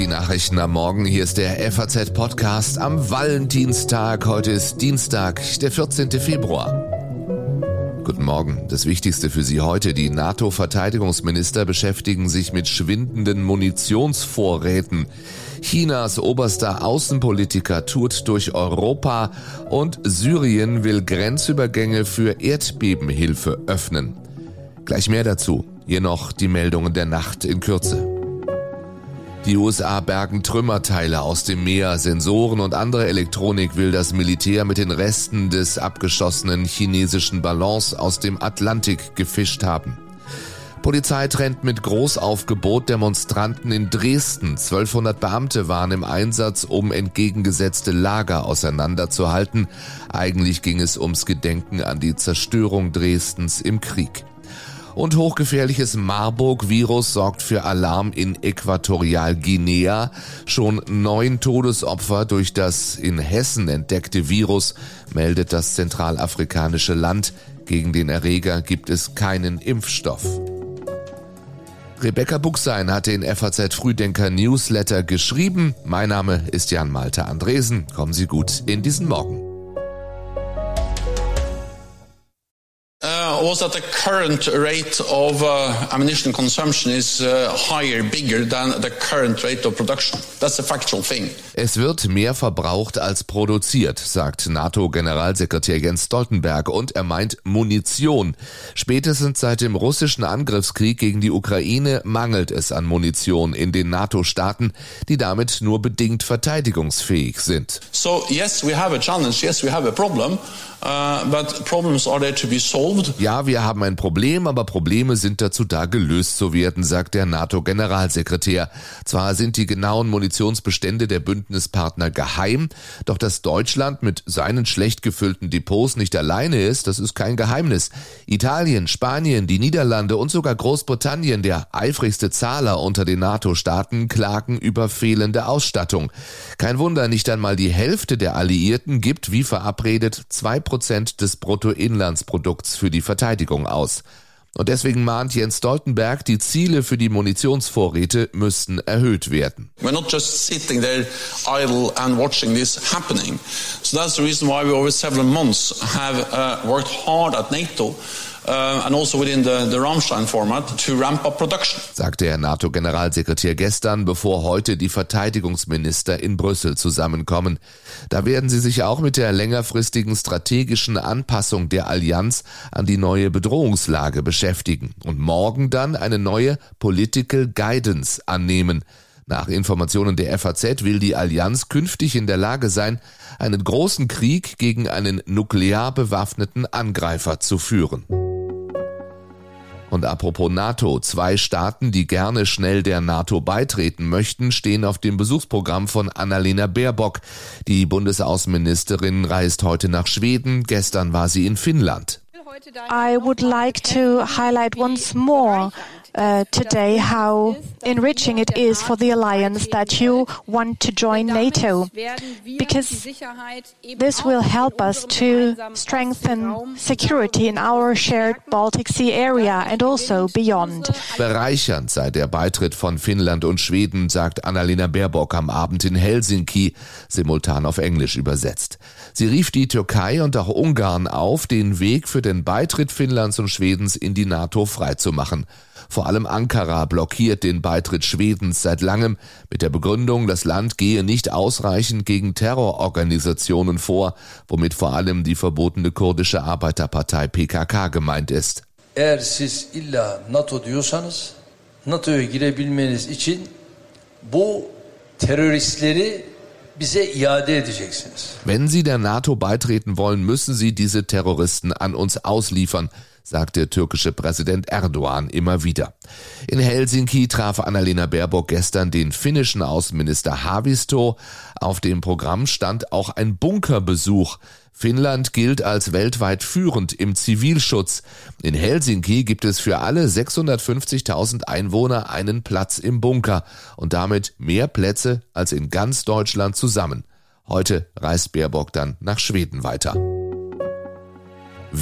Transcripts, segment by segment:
Die Nachrichten am Morgen. Hier ist der FAZ Podcast am Valentinstag. Heute ist Dienstag, der 14. Februar. Guten Morgen. Das Wichtigste für Sie heute. Die NATO-Verteidigungsminister beschäftigen sich mit schwindenden Munitionsvorräten. Chinas oberster Außenpolitiker tourt durch Europa und Syrien will Grenzübergänge für Erdbebenhilfe öffnen. Gleich mehr dazu. Hier noch die Meldungen der Nacht in Kürze. Die USA bergen Trümmerteile aus dem Meer, Sensoren und andere Elektronik will das Militär mit den Resten des abgeschossenen chinesischen Ballons aus dem Atlantik gefischt haben. Polizei trennt mit Großaufgebot Demonstranten in Dresden. 1200 Beamte waren im Einsatz, um entgegengesetzte Lager auseinanderzuhalten. Eigentlich ging es ums Gedenken an die Zerstörung Dresdens im Krieg. Und hochgefährliches Marburg-Virus sorgt für Alarm in Äquatorialguinea. Schon neun Todesopfer durch das in Hessen entdeckte Virus meldet das zentralafrikanische Land. Gegen den Erreger gibt es keinen Impfstoff. Rebecca Buchsein hatte in FAZ Frühdenker Newsletter geschrieben. Mein Name ist Jan Malte Andresen. Kommen Sie gut in diesen Morgen. Was that the current rate of uh, ammunition consumption is uh, higher, bigger than the current rate of production. That's a factual thing. Es wird mehr verbraucht als produziert, sagt NATO-Generalsekretär Jens Stoltenberg und er meint Munition. Spätestens seit dem russischen Angriffskrieg gegen die Ukraine mangelt es an Munition in den NATO-Staaten, die damit nur bedingt verteidigungsfähig sind. So yes, we have a challenge. Yes, we have a problem. Uh, but problems are there to be solved. Ja, wir haben ein Problem, aber Probleme sind dazu da, gelöst zu werden, sagt der NATO-Generalsekretär. Zwar sind die genauen Munitionsbestände der Bündnispartner geheim, doch dass Deutschland mit seinen schlecht gefüllten Depots nicht alleine ist, das ist kein Geheimnis. Italien, Spanien, die Niederlande und sogar Großbritannien, der eifrigste Zahler unter den NATO-Staaten, klagen über fehlende Ausstattung. Kein Wunder, nicht einmal die Hälfte der Alliierten gibt, wie verabredet, zwei Prozent des Bruttoinlandsprodukts für die Verteidigung aus. Und deswegen mahnt Jens Stoltenberg, die Ziele für die Munitionsvorräte müssten erhöht werden. We're not just sitting there idle and watching this happening. So that's the reason why we over several months have uh, worked hard at NATO and also within the, the Rammstein format to ramp up production. Sagte der NATO-Generalsekretär gestern, bevor heute die Verteidigungsminister in Brüssel zusammenkommen. Da werden sie sich auch mit der längerfristigen strategischen Anpassung der Allianz an die neue Bedrohungslage beschäftigen und morgen dann eine neue Political Guidance annehmen. Nach Informationen der FAZ will die Allianz künftig in der Lage sein, einen großen Krieg gegen einen nuklear bewaffneten Angreifer zu führen. Und apropos NATO, zwei Staaten, die gerne schnell der NATO beitreten möchten, stehen auf dem Besuchsprogramm von Annalena Baerbock. Die Bundesaußenministerin reist heute nach Schweden, gestern war sie in Finnland. I would like to highlight once more uh, today how enriching it is for the alliance that you want to join NATO, because this will help us to strengthen security in our shared Baltic Sea area and also beyond. Bereichernd sei der Beitritt von Finnland und Schweden, sagt Annalena Baerbock am Abend in Helsinki, simultan auf Englisch übersetzt. Sie rief die Türkei und auch Ungarn auf, den Weg für den Beitritt Finnlands und Schwedens in die NATO freizumachen. Vor allem Ankara blockiert den Beitritt Schwedens seit langem mit der Begründung, das Land gehe nicht ausreichend gegen Terrororganisationen vor, womit vor allem die verbotene kurdische Arbeiterpartei PKK gemeint ist. Eğer siz illa NATO diyorsanız NATO'ya girebilmeniz için bu teröristleri. Wenn Sie der NATO beitreten wollen, müssen Sie diese Terroristen an uns ausliefern, sagt der türkische Präsident Erdogan immer wieder. In Helsinki traf Annalena Baerbock gestern den finnischen Außenminister Haavisto. Auf dem Programm stand auch ein Bunkerbesuch. Finnland gilt als weltweit führend im Zivilschutz. In Helsinki gibt es für alle 650.000 Einwohner einen Platz im Bunker und damit mehr Plätze als in ganz Deutschland zusammen. Heute reist Baerbock dann nach Schweden weiter.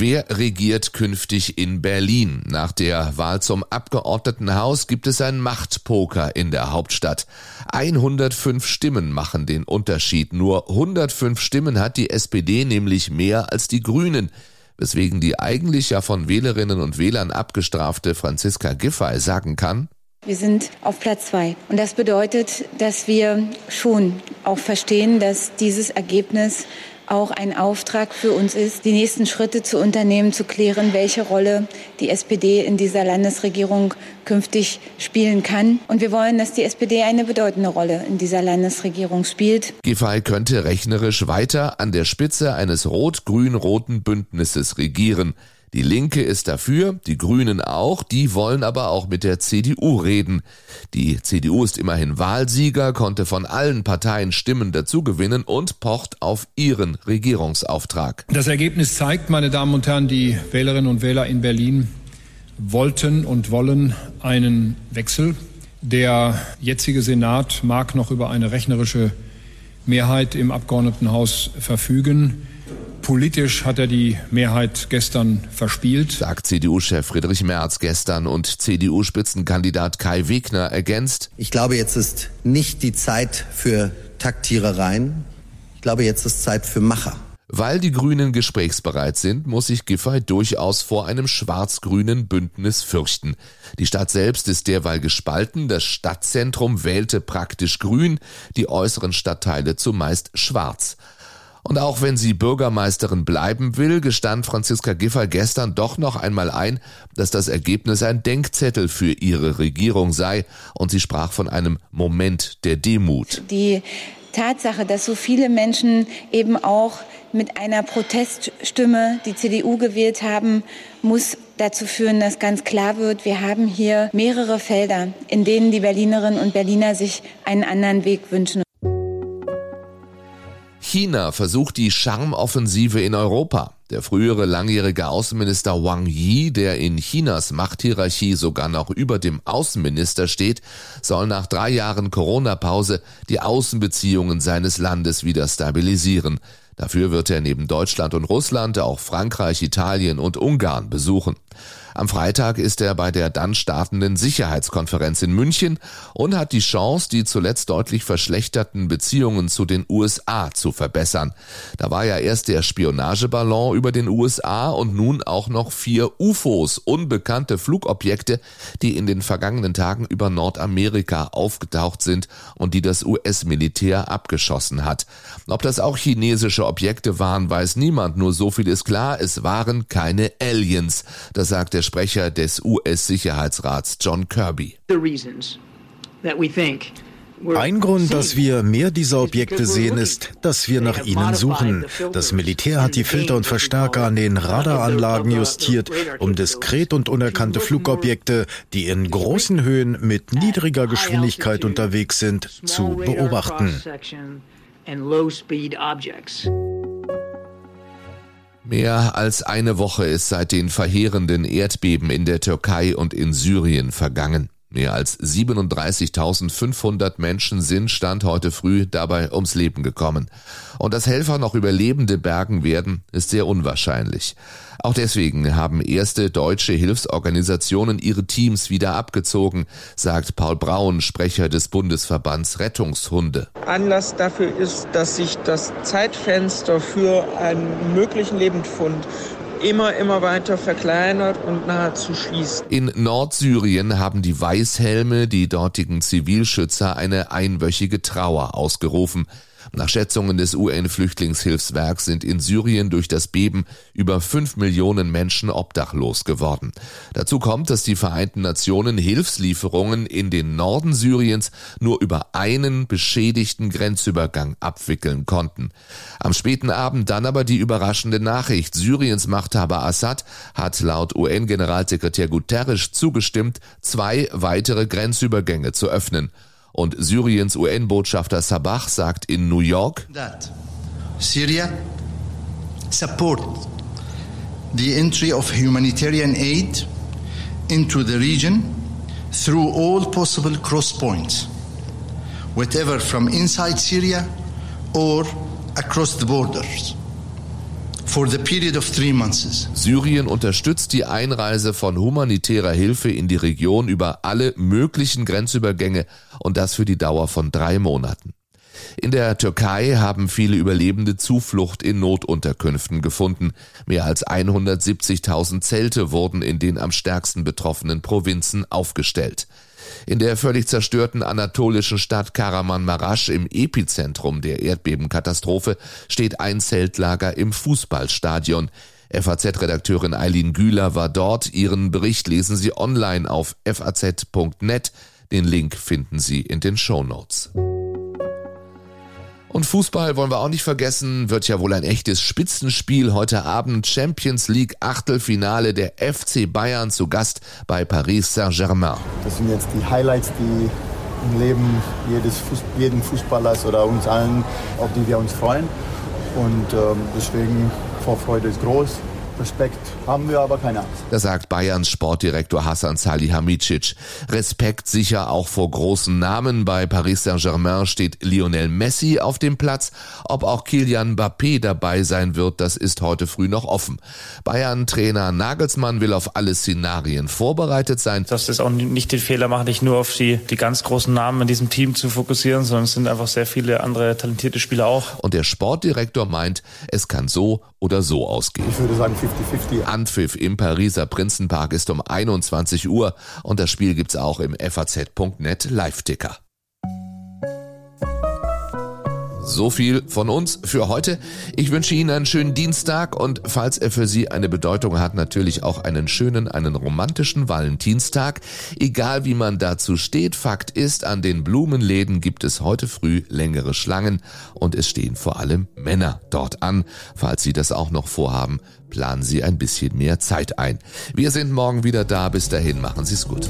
Wer regiert künftig in Berlin? Nach der Wahl zum Abgeordnetenhaus gibt es ein Machtpoker in der Hauptstadt. 105 Stimmen machen den Unterschied. Nur 105 Stimmen hat die SPD nämlich mehr als die Grünen weswegen die eigentlich ja von Wählerinnen und Wählern abgestrafte Franziska Giffey sagen kann, wir sind auf Platz zwei. Und das bedeutet, dass wir schon auch verstehen, dass dieses Ergebnis auch ein Auftrag für uns ist, die nächsten Schritte zu unternehmen, zu klären, welche Rolle die SPD in dieser Landesregierung künftig spielen kann. Und wir wollen, dass die SPD eine bedeutende Rolle in dieser Landesregierung spielt. Giffey könnte rechnerisch weiter an der Spitze eines rot-grün-roten Bündnisses regieren. Die Linke ist dafür, die Grünen auch, die wollen aber auch mit der CDU reden. Die CDU ist immerhin Wahlsieger, konnte von allen Parteien Stimmen dazugewinnen und pocht auf ihren Regierungsauftrag. Das Ergebnis zeigt, meine Damen und Herren, die Wählerinnen und Wähler in Berlin wollten und wollen einen Wechsel. Der jetzige Senat mag noch über eine rechnerische Mehrheit im Abgeordnetenhaus verfügen. Politisch hat er die Mehrheit gestern verspielt, sagt CDU-Chef Friedrich Merz gestern und CDU-Spitzenkandidat Kai Wegner ergänzt. Ich glaube, jetzt ist nicht die Zeit für Taktierereien. Ich glaube, jetzt ist Zeit für Macher. Weil die Grünen gesprächsbereit sind, muss sich Giffey durchaus vor einem schwarz-grünen Bündnis fürchten. Die Stadt selbst ist derweil gespalten, das Stadtzentrum wählte praktisch grün, die äußeren Stadtteile zumeist schwarz. Und auch wenn sie Bürgermeisterin bleiben will, gestand Franziska Giffey gestern doch noch einmal ein, dass das Ergebnis ein Denkzettel für ihre Regierung sei und sie sprach von einem Moment der Demut. Die Tatsache, dass so viele Menschen eben auch mit einer Proteststimme die CDU gewählt haben, muss dazu führen, dass ganz klar wird, wir haben hier mehrere Felder, in denen die Berlinerinnen und Berliner sich einen anderen Weg wünschen. China versucht die Charmoffensive in Europa. Der frühere langjährige Außenminister Wang Yi, der in Chinas Machthierarchie sogar noch über dem Außenminister steht, soll nach drei Jahren Corona-Pause die Außenbeziehungen seines Landes wieder stabilisieren. Dafür wird er neben Deutschland und Russland auch Frankreich, Italien und Ungarn besuchen. Am Freitag ist er bei der dann startenden Sicherheitskonferenz in München und hat die Chance, die zuletzt deutlich verschlechterten Beziehungen zu den USA zu verbessern. Da war ja erst der Spionageballon über den USA und nun auch noch vier UFOs, unbekannte Flugobjekte, die in den vergangenen Tagen über Nordamerika aufgetaucht sind und die das US-Militär abgeschossen hat. Ob das auch chinesische Objekte waren, weiß niemand, nur so viel ist klar, es waren keine Aliens. Das sagt der Sprecher des US-Sicherheitsrats John Kirby. Ein Grund, dass wir mehr dieser Objekte sehen, ist, dass wir nach ihnen suchen. Das Militär hat die Filter und Verstärker an den Radaranlagen justiert, um diskret und unerkannte Flugobjekte, die in großen Höhen mit niedriger Geschwindigkeit unterwegs sind, zu beobachten. Mehr als eine Woche ist seit den verheerenden Erdbeben in der Türkei und in Syrien vergangen. Mehr als 37.500 Menschen sind Stand heute früh dabei ums Leben gekommen. Und dass Helfer noch Überlebende bergen werden, ist sehr unwahrscheinlich. Auch deswegen haben erste deutsche Hilfsorganisationen ihre Teams wieder abgezogen, sagt Paul Braun, Sprecher des Bundesverbands Rettungshunde. Anlass dafür ist, dass sich das Zeitfenster für einen möglichen Lebendfund immer, immer weiter verkleinert und nahezu schließt. In Nordsyrien haben die Weißhelme, die dortigen Zivilschützer, eine einwöchige Trauer ausgerufen. Nach Schätzungen des UN-Flüchtlingshilfswerks sind in Syrien durch das Beben über fünf Millionen Menschen obdachlos geworden. Dazu kommt, dass die Vereinten Nationen Hilfslieferungen in den Norden Syriens nur über einen beschädigten Grenzübergang abwickeln konnten. Am späten Abend dann aber die überraschende Nachricht, Syriens Machthaber Assad hat laut UN-Generalsekretär Guterres zugestimmt, zwei weitere Grenzübergänge zu öffnen. Und Syriens UN-Botschafter Sabah sagt in New York, that Syria support the entry of humanitarian aid into the region through all possible cross points, whatever from inside Syria or across the borders. Syrien unterstützt die Einreise von humanitärer Hilfe in die Region über alle möglichen Grenzübergänge und das für die Dauer von drei Monaten. In der Türkei haben viele Überlebende Zuflucht in Notunterkünften gefunden. Mehr als 170.000 Zelte wurden in den am stärksten betroffenen Provinzen aufgestellt. In der völlig zerstörten anatolischen Stadt Karaman-Marasch im Epizentrum der Erdbebenkatastrophe steht ein Zeltlager im Fußballstadion. FAZ-Redakteurin Eileen Güler war dort. Ihren Bericht lesen Sie online auf faz.net. Den Link finden Sie in den Show Notes. Und Fußball wollen wir auch nicht vergessen, wird ja wohl ein echtes Spitzenspiel heute Abend Champions League Achtelfinale der FC Bayern zu Gast bei Paris Saint-Germain. Das sind jetzt die Highlights, die im Leben jedes Fuß, jeden Fußballers oder uns allen, auf die wir uns freuen. Und ähm, deswegen Vorfreude ist groß. Respekt haben wir aber keine Angst. Das sagt Bayerns Sportdirektor Hassan Salihamidzic. Respekt sicher auch vor großen Namen. Bei Paris Saint-Germain steht Lionel Messi auf dem Platz. Ob auch Kilian Mbappé dabei sein wird, das ist heute früh noch offen. Bayern-Trainer Nagelsmann will auf alle Szenarien vorbereitet sein. Dass es auch nicht den Fehler macht, nicht nur auf die, die ganz großen Namen in diesem Team zu fokussieren, sondern es sind einfach sehr viele andere talentierte Spieler auch. Und der Sportdirektor meint, es kann so oder so ausgehen. Ich würde sagen 50-50. Anpfiff im Pariser Prinzenpark ist um 21 Uhr und das Spiel gibt's auch im FAZ.net Live-Ticker. So viel von uns für heute. Ich wünsche Ihnen einen schönen Dienstag und falls er für Sie eine Bedeutung hat, natürlich auch einen schönen, einen romantischen Valentinstag. Egal wie man dazu steht, Fakt ist, an den Blumenläden gibt es heute früh längere Schlangen und es stehen vor allem Männer dort an. Falls Sie das auch noch vorhaben, planen Sie ein bisschen mehr Zeit ein. Wir sind morgen wieder da. Bis dahin machen Sie es gut.